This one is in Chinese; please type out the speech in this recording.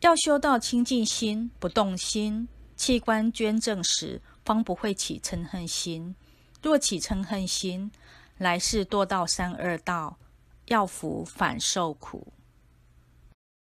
要修到清净心、不动心，器官捐赠时，方不会起嗔恨心。若起嗔恨心，来世堕到三恶道，要福反受苦。